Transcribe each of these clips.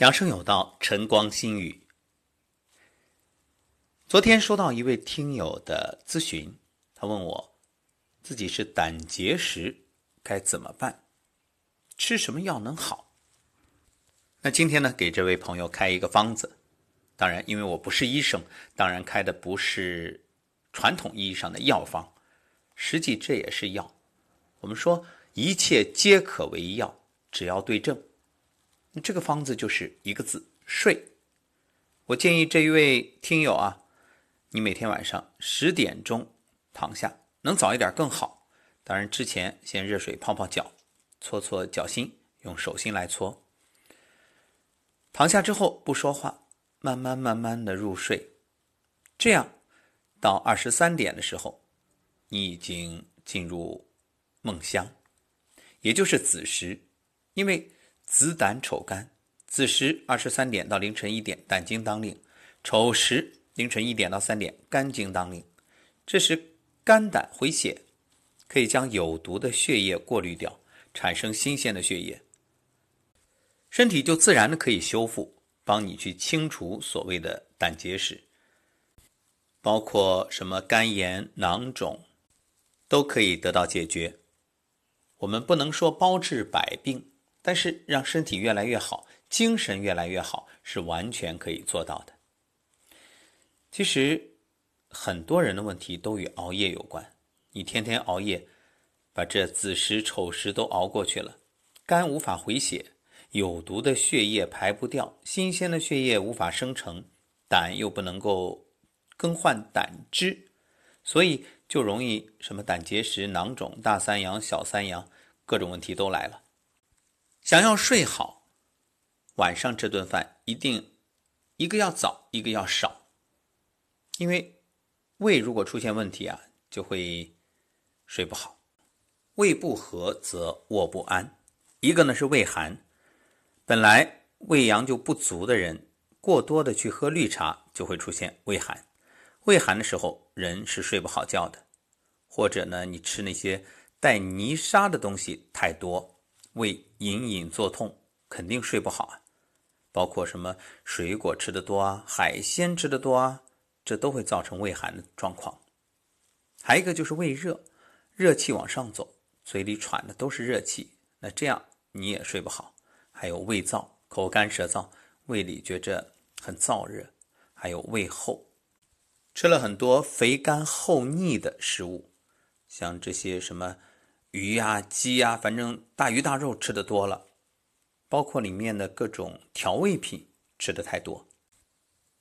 养生有道，晨光心语。昨天收到一位听友的咨询，他问我自己是胆结石，该怎么办？吃什么药能好？那今天呢，给这位朋友开一个方子。当然，因为我不是医生，当然开的不是传统意义上的药方，实际这也是药。我们说一切皆可为药，只要对症。这个方子就是一个字：睡。我建议这一位听友啊，你每天晚上十点钟躺下，能早一点更好。当然，之前先热水泡泡脚，搓搓脚心，用手心来搓。躺下之后不说话，慢慢慢慢的入睡。这样到二十三点的时候，你已经进入梦乡，也就是子时，因为。子胆丑肝，子时二十三点到凌晨一点，胆经当令；丑时凌晨一点到三点，肝经当令。这时肝胆回血，可以将有毒的血液过滤掉，产生新鲜的血液，身体就自然的可以修复，帮你去清除所谓的胆结石，包括什么肝炎、囊肿，都可以得到解决。我们不能说包治百病。但是让身体越来越好，精神越来越好，是完全可以做到的。其实很多人的问题都与熬夜有关。你天天熬夜，把这子时丑时都熬过去了，肝无法回血，有毒的血液排不掉，新鲜的血液无法生成，胆又不能够更换胆汁，所以就容易什么胆结石、囊肿、大三阳、小三阳，各种问题都来了。想要睡好，晚上这顿饭一定一个要早，一个要少，因为胃如果出现问题啊，就会睡不好。胃不和则卧不安。一个呢是胃寒，本来胃阳就不足的人，过多的去喝绿茶，就会出现胃寒。胃寒的时候，人是睡不好觉的。或者呢，你吃那些带泥沙的东西太多。胃隐隐作痛，肯定睡不好啊。包括什么水果吃的多啊，海鲜吃的多啊，这都会造成胃寒的状况。还有一个就是胃热，热气往上走，嘴里喘的都是热气，那这样你也睡不好。还有胃燥，口干舌燥，胃里觉着很燥热。还有胃厚，吃了很多肥甘厚腻的食物，像这些什么。鱼呀、鸡呀，反正大鱼大肉吃的多了，包括里面的各种调味品吃的太多。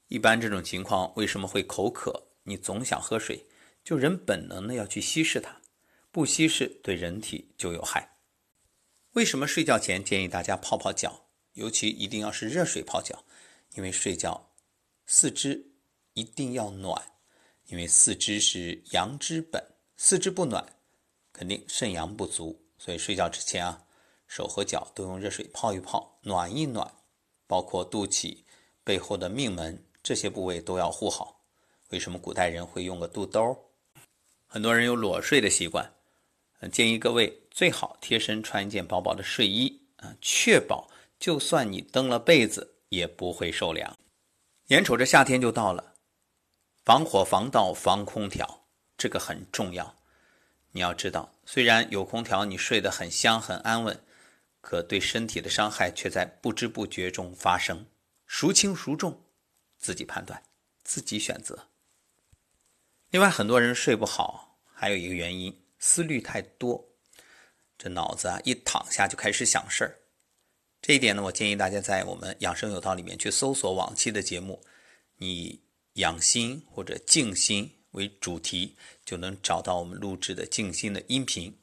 一般这种情况为什么会口渴？你总想喝水，就人本能的要去稀释它，不稀释对人体就有害。为什么睡觉前建议大家泡泡脚？尤其一定要是热水泡脚，因为睡觉四肢一定要暖，因为四肢是阳之本，四肢不暖。肯定肾阳不足，所以睡觉之前啊，手和脚都用热水泡一泡，暖一暖，包括肚脐、背后的命门这些部位都要护好。为什么古代人会用个肚兜？很多人有裸睡的习惯，建议各位最好贴身穿一件薄薄的睡衣啊，确保就算你蹬了被子也不会受凉。眼瞅着夏天就到了，防火防盗防空调，这个很重要。你要知道，虽然有空调，你睡得很香很安稳，可对身体的伤害却在不知不觉中发生。孰轻孰重，自己判断，自己选择。另外，很多人睡不好，还有一个原因，思虑太多，这脑子啊一躺下就开始想事儿。这一点呢，我建议大家在我们养生有道里面去搜索往期的节目，你养心或者静心。为主题，就能找到我们录制的静心的音频，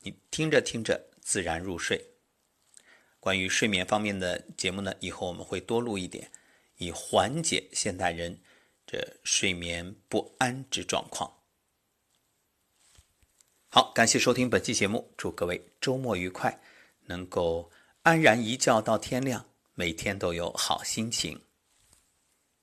你听着听着自然入睡。关于睡眠方面的节目呢，以后我们会多录一点，以缓解现代人这睡眠不安之状况。好，感谢收听本期节目，祝各位周末愉快，能够安然一觉到天亮，每天都有好心情。